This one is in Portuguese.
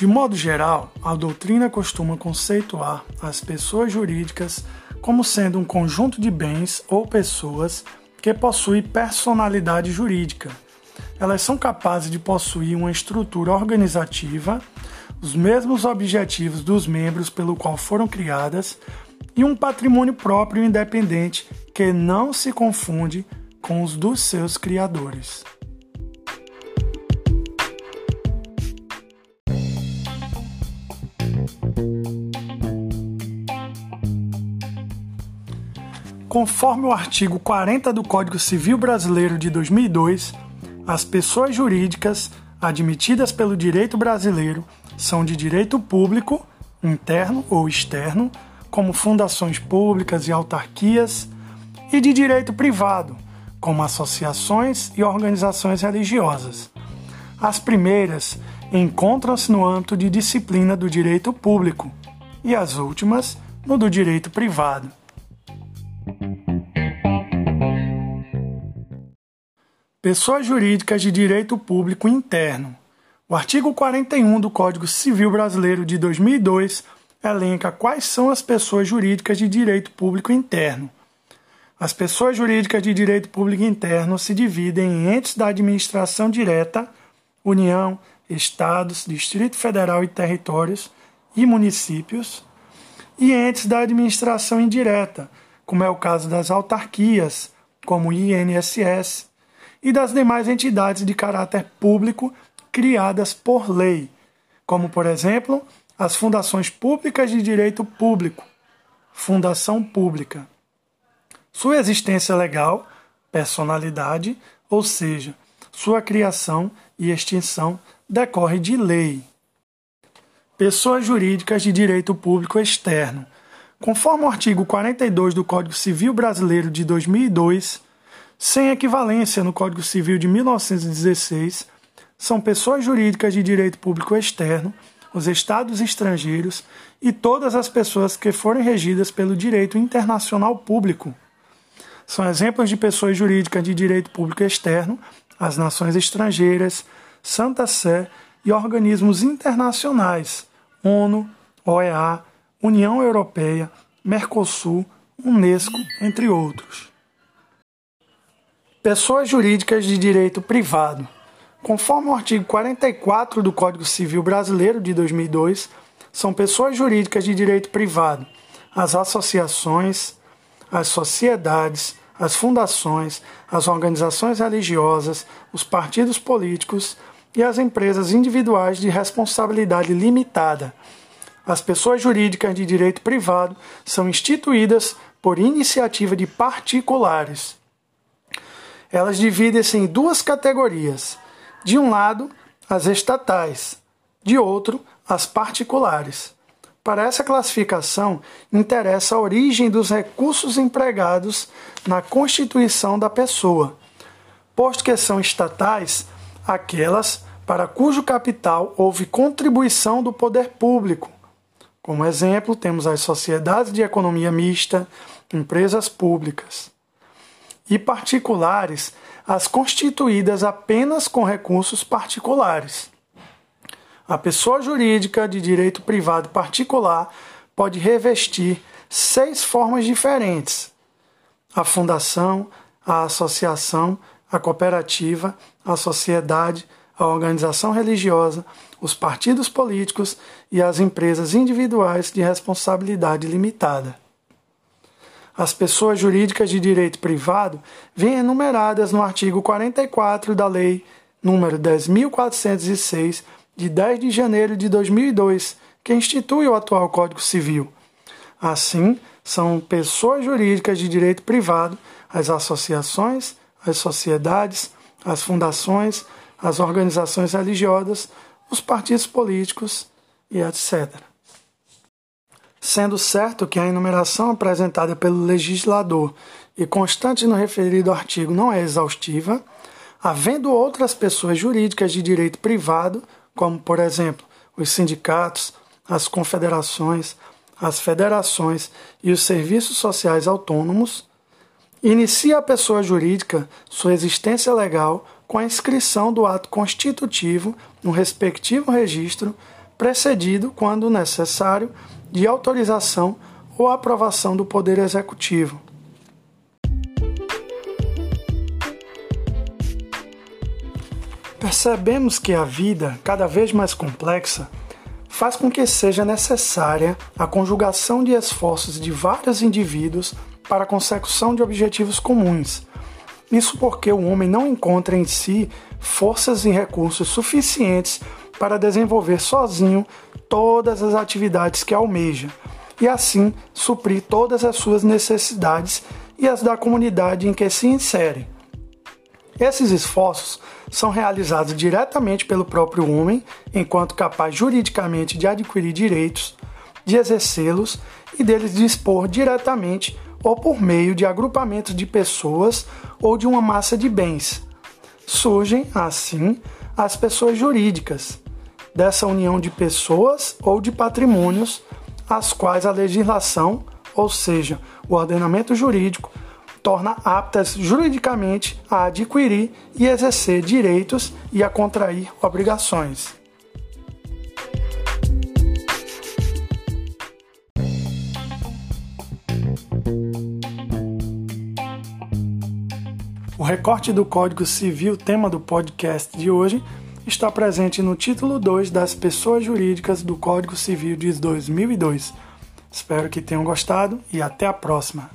De modo geral, a doutrina costuma conceituar as pessoas jurídicas como sendo um conjunto de bens ou pessoas que possuem personalidade jurídica. Elas são capazes de possuir uma estrutura organizativa, os mesmos objetivos dos membros pelo qual foram criadas e um patrimônio próprio independente que não se confunde com os dos seus criadores. Conforme o artigo 40 do Código Civil Brasileiro de 2002, as pessoas jurídicas admitidas pelo direito brasileiro são de direito público, interno ou externo, como fundações públicas e autarquias, e de direito privado, como associações e organizações religiosas. As primeiras encontram-se no âmbito de disciplina do direito público e as últimas no do direito privado. Pessoas jurídicas de direito público interno. O artigo 41 do Código Civil Brasileiro de 2002 elenca quais são as pessoas jurídicas de direito público interno. As pessoas jurídicas de direito público interno se dividem em entes da administração direta, União, Estados, Distrito Federal e territórios e municípios, e entes da administração indireta, como é o caso das autarquias, como INSS, e das demais entidades de caráter público criadas por lei, como, por exemplo, as fundações públicas de direito público, fundação pública. Sua existência legal, personalidade, ou seja, sua criação e extinção decorre de lei. Pessoas jurídicas de direito público externo. Conforme o artigo 42 do Código Civil Brasileiro de 2002, sem equivalência no Código Civil de 1916, são pessoas jurídicas de direito público externo, os estados estrangeiros e todas as pessoas que forem regidas pelo direito internacional público. São exemplos de pessoas jurídicas de direito público externo as nações estrangeiras, Santa Sé e organismos internacionais, ONU, OEA, União Europeia, Mercosul, Unesco, entre outros. Pessoas jurídicas de direito privado. Conforme o artigo 44 do Código Civil Brasileiro de 2002, são pessoas jurídicas de direito privado as associações, as sociedades, as fundações, as organizações religiosas, os partidos políticos e as empresas individuais de responsabilidade limitada. As pessoas jurídicas de direito privado são instituídas por iniciativa de particulares elas dividem-se em duas categorias. De um lado, as estatais, de outro, as particulares. Para essa classificação, interessa a origem dos recursos empregados na constituição da pessoa, posto que são estatais aquelas para cujo capital houve contribuição do poder público. Como exemplo, temos as sociedades de economia mista, empresas públicas e particulares as constituídas apenas com recursos particulares. A pessoa jurídica de direito privado particular pode revestir seis formas diferentes: a fundação, a associação, a cooperativa, a sociedade, a organização religiosa, os partidos políticos e as empresas individuais de responsabilidade limitada as pessoas jurídicas de direito privado vêm enumeradas no artigo 44 da Lei nº 10.406, de 10 de janeiro de 2002, que institui o atual Código Civil. Assim, são pessoas jurídicas de direito privado as associações, as sociedades, as fundações, as organizações religiosas, os partidos políticos e etc sendo certo que a enumeração apresentada pelo legislador e constante no referido artigo não é exaustiva, havendo outras pessoas jurídicas de direito privado, como, por exemplo, os sindicatos, as confederações, as federações e os serviços sociais autônomos, inicia a pessoa jurídica sua existência legal com a inscrição do ato constitutivo no respectivo registro precedido, quando necessário, de autorização ou aprovação do Poder Executivo. Percebemos que a vida, cada vez mais complexa, faz com que seja necessária a conjugação de esforços de vários indivíduos para a consecução de objetivos comuns. Isso porque o homem não encontra em si forças e recursos suficientes para desenvolver sozinho todas as atividades que almeja e assim suprir todas as suas necessidades e as da comunidade em que se insere. Esses esforços são realizados diretamente pelo próprio homem, enquanto capaz juridicamente de adquirir direitos, de exercê-los e deles dispor diretamente ou por meio de agrupamentos de pessoas ou de uma massa de bens. Surgem, assim, as pessoas jurídicas, dessa união de pessoas ou de patrimônios, as quais a legislação, ou seja, o ordenamento jurídico, torna aptas juridicamente a adquirir e exercer direitos e a contrair obrigações. O recorte do Código Civil, tema do podcast de hoje, está presente no título 2 das Pessoas Jurídicas do Código Civil de 2002. Espero que tenham gostado e até a próxima.